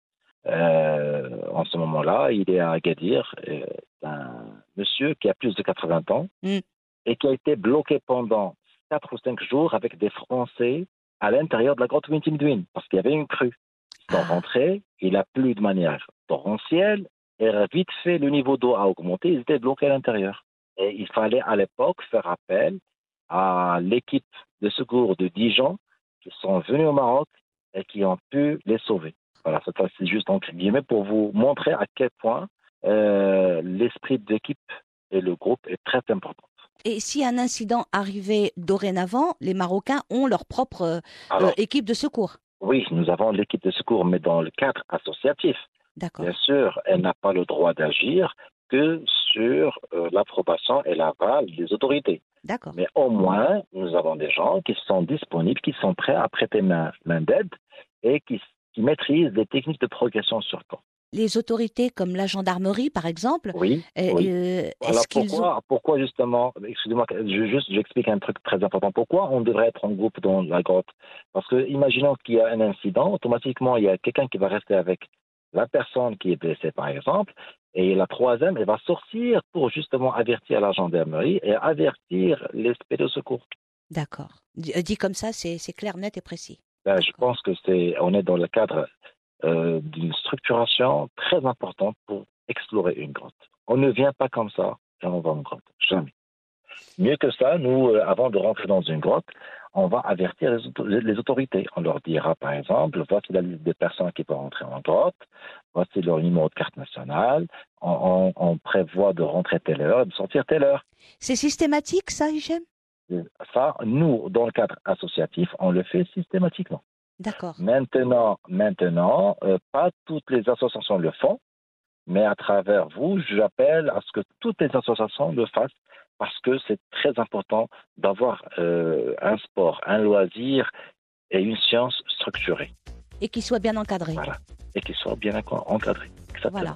euh, en ce moment-là. Il est à Agadir, euh, un monsieur qui a plus de 80 ans Mm. et qui a été bloqué pendant 4 ou 5 jours avec des Français à l'intérieur de la grotte Wintimdwin parce qu'il y avait une crue. Ils sont Ah. rentrés, il a plu de manière torrentielle et vite fait le niveau d'eau a augmenté, ils étaient bloqués à l'intérieur. Et il fallait à l'époque faire appel à l'équipe de secours de Dijon qui sont venus au Maroc et qui ont pu les sauver. Voilà, ça, c'est juste entre guillemets pour vous montrer à quel point euh, l'esprit d'équipe et le groupe est très important. Et si un incident arrivait dorénavant, les Marocains ont leur propre euh, Alors, équipe de secours. oui, nous avons l'équipe de secours, mais dans le cadre associatif. Bien sûr, elle n'a pas le droit d'agir que sur euh, l'approbation et l'aval des autorités. D'accord. Mais au moins, nous avons des gens qui sont disponibles, qui sont prêts à prêter main, main d'aide et qui, qui maîtrisent des techniques de progression sur camp. Les autorités comme la gendarmerie, par exemple, Oui. euh, oui. euh, Alors ont... pourquoi, pourquoi justement, excusez-moi, je, juste j'explique un truc très important. Pourquoi on devrait être en groupe dans la grotte? Parce que imaginons qu'il y a un incident, automatiquement il y a quelqu'un qui va rester avec la personne qui est blessée par exemple, et la troisième, elle va sortir pour justement avertir la gendarmerie et avertir les de secours. D'accord. Dit euh, dit comme ça, c'est clair, net et précis. Ben, je pense que c'est, on est dans le cadre euh, d'une structuration très importante pour explorer une grotte. On ne vient pas comme ça et on va en grotte. Jamais. Mieux que ça, nous, euh, avant de rentrer dans une grotte, on va avertir les autorités. On leur dira, par exemple, voici la liste des personnes qui peuvent rentrer en grotte, voici leur numéro de carte nationale, on, on- on prévoit de rentrer telle heure, de sortir telle heure. C'est systématique, ça, Hichem? Ça, nous, dans le cadre associatif, on le fait systématiquement. D'accord. Maintenant, maintenant, euh, pas toutes les associations le font, mais à travers vous, j'appelle à ce que toutes les associations le fassent parce que c'est très important d'avoir euh, un sport, un loisir et une science structurée Et qu'il soit bien encadré. Voilà. et qui soit bien. Exactement. Voilà.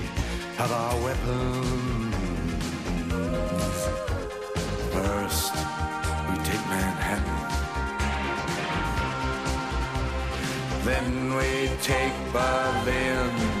of our weapons. First, we take Manhattan. Then we take Berlin.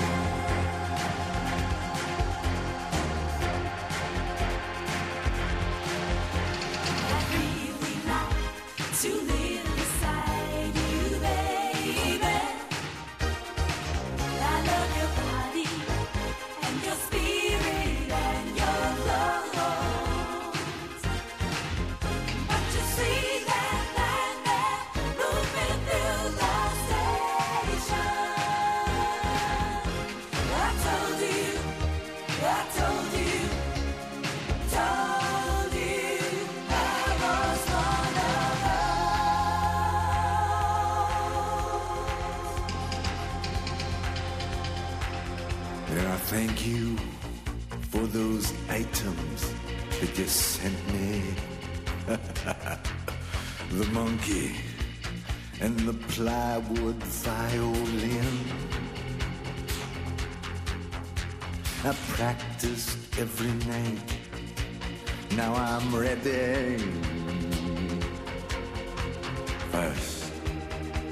First,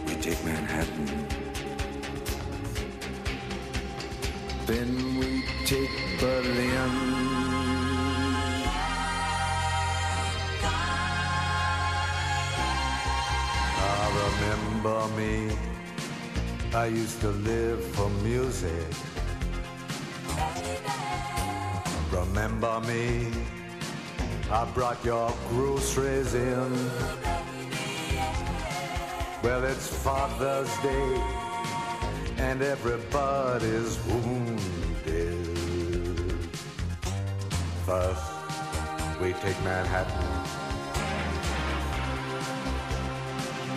we take Manhattan. Then we take Berlin. I remember me. I used to live for music. Remember me. I brought your groceries in. Well, it's Father's Day and everybody's wounded. First, we take Manhattan.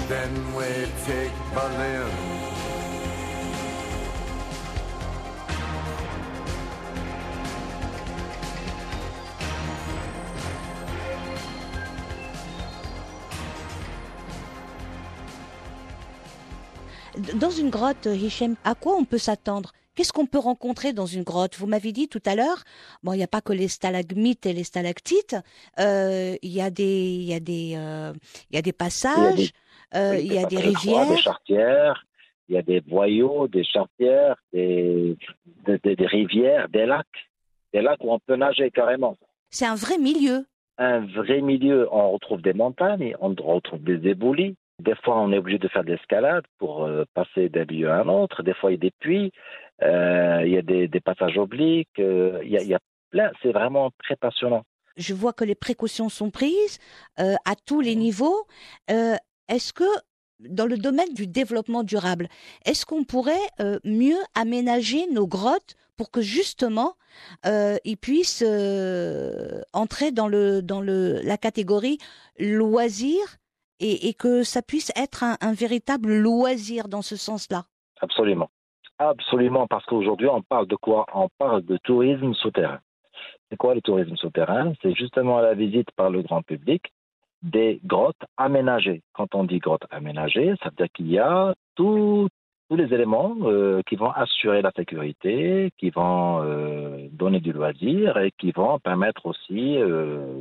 Then we take Berlin. Une grotte, Hichem, à quoi on peut s'attendre? Qu'est-ce qu'on peut rencontrer dans une grotte? Vous m'avez dit tout à l'heure, bon, il n'y a pas que les stalagmites et les stalactites, euh, il y a des, il y a des, euh, il y a des passages, euh, il y a des passages rivières. des chartières, il y a des boyaux, des chartières, des, des, des- des rivières, des lacs. Des lacs où on peut nager carrément. C'est un vrai milieu. Un vrai milieu. On retrouve des montagnes, on retrouve des éboulis. Des fois, on est obligé de faire de l'escalade pour euh, passer d'un lieu à un autre. Des fois, il y a des puits, euh, il y a des, des passages obliques. euh, il, y a, il y a plein. C'est vraiment très passionnant. Je vois que les précautions sont prises à tous les niveaux. Est-ce que dans le domaine du développement durable, est-ce qu'on pourrait euh, mieux aménager nos grottes pour que justement euh, ils puissent euh, entrer dans le dans le la catégorie loisir et, que ça puisse être un, véritable loisir dans ce sens-là. Absolument. Absolument, parce qu'aujourd'hui, on parle de quoi? On parle de tourisme souterrain. C'est quoi le tourisme souterrain? C'est justement la visite par le grand public des grottes aménagées. Quand on dit grottes aménagées, ça veut dire qu'il y a tous les éléments euh, qui vont assurer la sécurité, qui vont euh, donner du loisir et qui vont permettre aussi euh,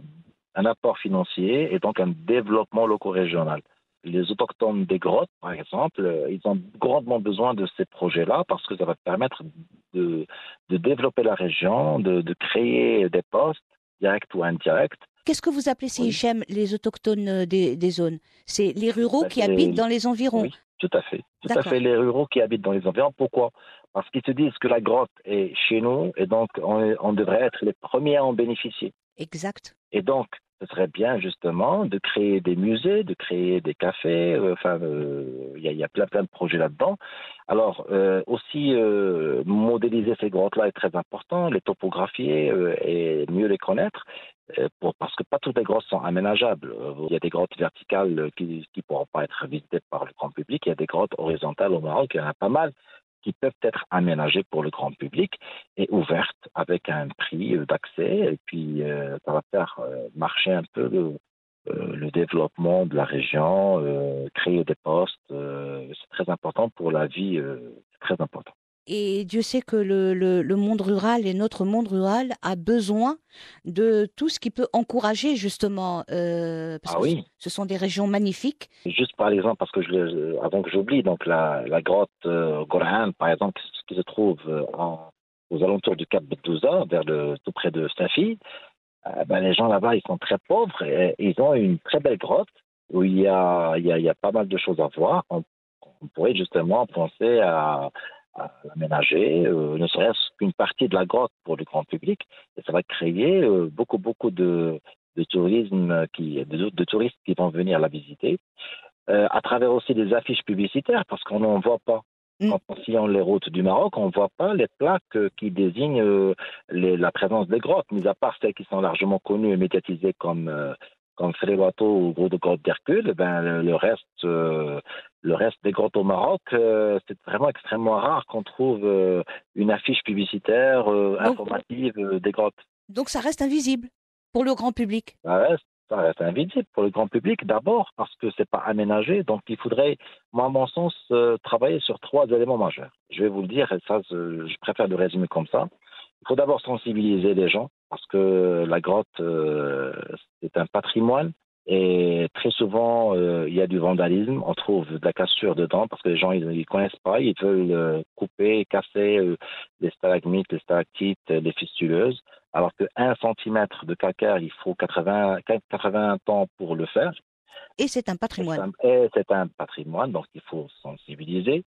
un apport financier et donc un développement loco-régional. Les autochtones des grottes, par exemple, euh, ils ont grandement besoin de ces projets-là parce que ça va permettre de, de développer la région, de, de créer des postes, directs ou indirects. Qu'est-ce que vous appelez, ces Oui. Les autochtones euh, des, des zones? C'est les ruraux Bah, qui habitent dans les environs. Oui. Tout à fait. Tout à fait. Les ruraux qui habitent dans les environs. Pourquoi? Parce qu'ils se disent que la grotte est chez nous et donc on, est- on devrait être les premiers à en bénéficier. Exact. Et donc, ce serait bien justement de créer des musées, de créer des cafés. euh, Enfin, euh, il y, a- plein plein de projets là-dedans. Alors euh, aussi modéliser ces grottes-là est très important, les topographier et mieux les connaître. parce que pas toutes les grottes sont aménageables. Il y a des grottes verticales qui ne pourront pas être visitées par le grand public. Il y a des grottes horizontales au Maroc, il y en a pas mal qui peuvent être aménagées pour le grand public et ouvertes avec un prix d'accès. Et puis, euh, ça va faire euh, marcher un peu le, euh, le développement de la région, euh, créer des postes. c'est très important pour la vie, c'est très important. Et Dieu sait que le, le- le monde rural et notre monde rural a besoin de tout ce qui peut encourager justement, euh, parce Ah que oui. ce, sont des régions magnifiques. Juste par exemple, parce que je, avant que j'oublie, donc la, la grotte euh, Goran, par exemple, qui se trouve euh, en- aux alentours du Cap Bedouza, vers le, tout près de Safi, euh, ben, les gens là-bas, ils sont très pauvres et, ils ont une très belle grotte où il y a, il y a, il y a pas mal de choses à voir. On, on pourrait justement penser à, à l'aménager, euh, ne serait-ce qu'une partie de la grotte pour le grand public. Et ça va créer euh, beaucoup, beaucoup de, de tourisme qui, de, de touristes qui vont venir la visiter. Euh, à travers aussi des affiches publicitaires, parce qu'on n'en voit pas. Mm. Quand on sillonne les routes du Maroc, on ne voit pas les plaques euh, qui désignent les- la présence des grottes, mis à part celles qui sont largement connues et médiatisées comme, comme Frélato ou Gros de Grotte d'Hercule, ben, le, le reste, euh, le reste des grottes au Maroc, euh, c'est vraiment extrêmement rare qu'on trouve euh, une affiche publicitaire informative des grottes. Donc ça reste invisible pour le grand public. Ça reste, ça reste invisible pour le grand public d'abord parce que c'est pas aménagé. Donc il faudrait, moi à mon sens, travailler sur trois éléments majeurs. Je vais vous le dire et ça, je préfère le résumer comme ça. Il faut d'abord sensibiliser les gens parce que la grotte euh, c'est un patrimoine et très souvent euh, il y a du vandalisme. On trouve de la cassure dedans parce que les gens ils, ils connaissent pas, ils veulent euh, couper, casser euh, les stalagmites, les stalactites, les fistuleuses alors 1 cm de calcaire, il faut 80, 80 ans pour le faire. Et c'est un patrimoine. Et c'est un patrimoine, donc il faut sensibiliser,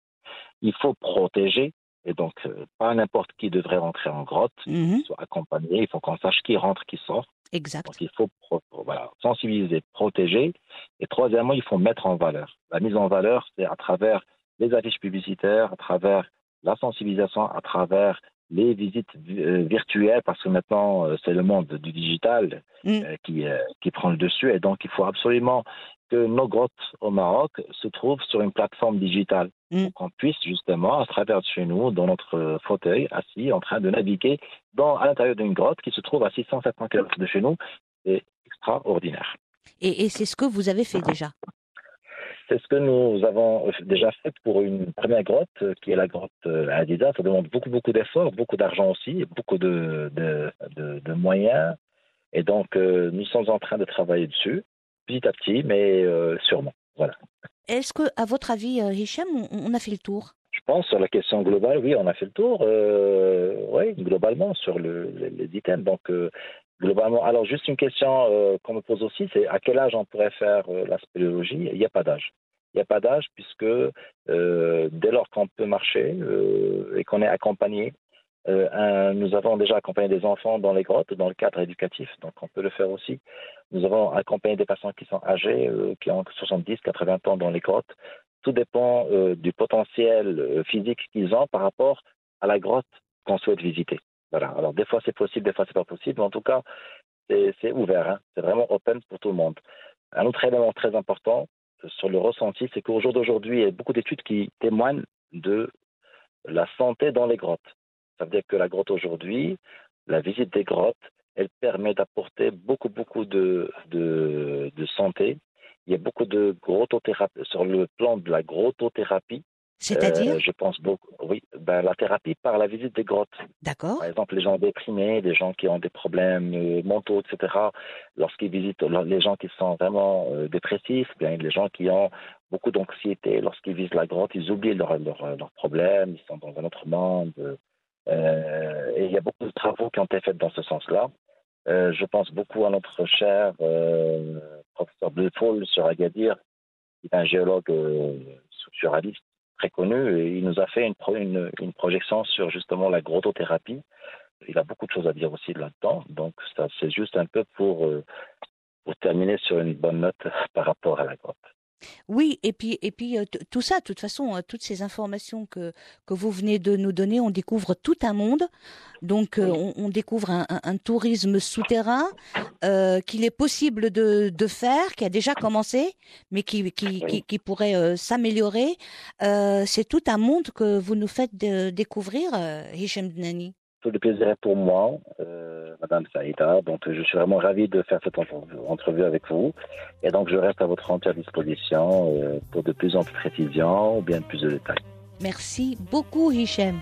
il faut protéger, et donc euh, pas n'importe qui devrait rentrer en grotte, Mhm, soit accompagné, il faut qu'on sache qui rentre, qui sort. Exact. Donc il faut pro- voilà, sensibiliser, protéger, et troisièmement, il faut mettre en valeur. La mise en valeur, c'est à travers les affiches publicitaires, à travers la sensibilisation, à travers les visites euh, virtuelles, parce que maintenant, euh, c'est le monde du digital Mm. euh, qui, euh, qui prend le dessus. Et donc, il faut absolument que nos grottes au Maroc se trouvent sur une plateforme digitale. Mm. Pour qu'on puisse justement, à travers de chez nous, dans notre fauteuil, assis, en train de naviguer dans, à l'intérieur d'une grotte qui se trouve à 670 km de chez nous. C'est extraordinaire. Et, et c'est ce que vous avez fait déjà? C'est ce que nous avons déjà fait pour une première grotte, euh, qui est la grotte euh, Adidas. Ça demande beaucoup, beaucoup d'efforts, beaucoup d'argent aussi, beaucoup de, de, de- de moyens. Et donc, euh, nous sommes en train de travailler dessus, petit à petit, mais euh, sûrement. Voilà. Est-ce que, à votre avis, Hicham, on, a fait le tour? Je pense sur la question globale, oui, on a fait le tour. Euh, oui, globalement sur le, les, les items. Donc, globalement, alors juste une question qu'on me pose aussi, c'est à quel âge on pourrait faire la spéléologie? Il n'y a pas d'âge. Il n'y a pas d'âge puisque euh, dès lors qu'on peut marcher euh, et qu'on est accompagné, euh, nous avons déjà accompagné des enfants dans les grottes, dans le cadre éducatif, donc on peut le faire aussi. Nous avons accompagné des patients qui sont âgés, qui ont 70, 80 ans dans les grottes. Tout dépend du potentiel physique qu'ils ont par rapport à la grotte qu'on souhaite visiter. Voilà. Alors des fois c'est possible, des fois c'est pas possible. En tout cas, c'est ouvert. hein. C'est vraiment open pour tout le monde. Un autre élément très important sur le ressenti, c'est qu'au jour d'aujourd'hui, il y a beaucoup d'études qui témoignent de la santé dans les grottes. Ça veut dire que la grotte aujourd'hui, la visite des grottes, elle permet d'apporter beaucoup, beaucoup de, santé. Il y a beaucoup de grottothérapie, sur le plan de la grottothérapie. C'est-à-dire euh, Je pense beaucoup, oui, ben, la thérapie par la visite des grottes. D'accord. Par exemple, les gens déprimés, les gens qui ont des problèmes euh, mentaux, etc., lorsqu'ils visitent les gens qui sont vraiment euh, dépressifs, bien les gens qui ont beaucoup d'anxiété, lorsqu'ils visitent la grotte, ils oublient leurs leurs- leurs problèmes, ils sont dans un autre monde. Euh, et il y a beaucoup de travaux qui ont été faits dans ce sens-là. Je pense beaucoup à notre cher professeur Blefol sur Agadir, qui est un géologue structuraliste très connu, et il nous a fait une, une, une projection sur justement la grottothérapie. Il a beaucoup de choses à dire aussi là-dedans, donc ça c'est juste un peu pour, euh, pour terminer sur une bonne note par rapport à la grotte. Oui, et puis, et puis euh, tout ça, de toute façon, euh, toutes ces informations que, que vous venez de nous donner, on découvre tout un monde. Donc, euh, on, on découvre un, un- un tourisme souterrain qu'il est possible de, de faire, qui a déjà commencé, mais qui, qui, qui, qui pourrait s'améliorer. C'est tout un monde que vous nous faites découvrir, Hicham Dnani. Tout le plaisir est pour moi, euh, Madame Saïda. Donc, je suis vraiment ravi de faire cette entrevue, avec vous. Et donc, je reste à votre entière disposition euh, pour de plus en plus précisions ou bien plus de détails. Merci beaucoup, Hichem.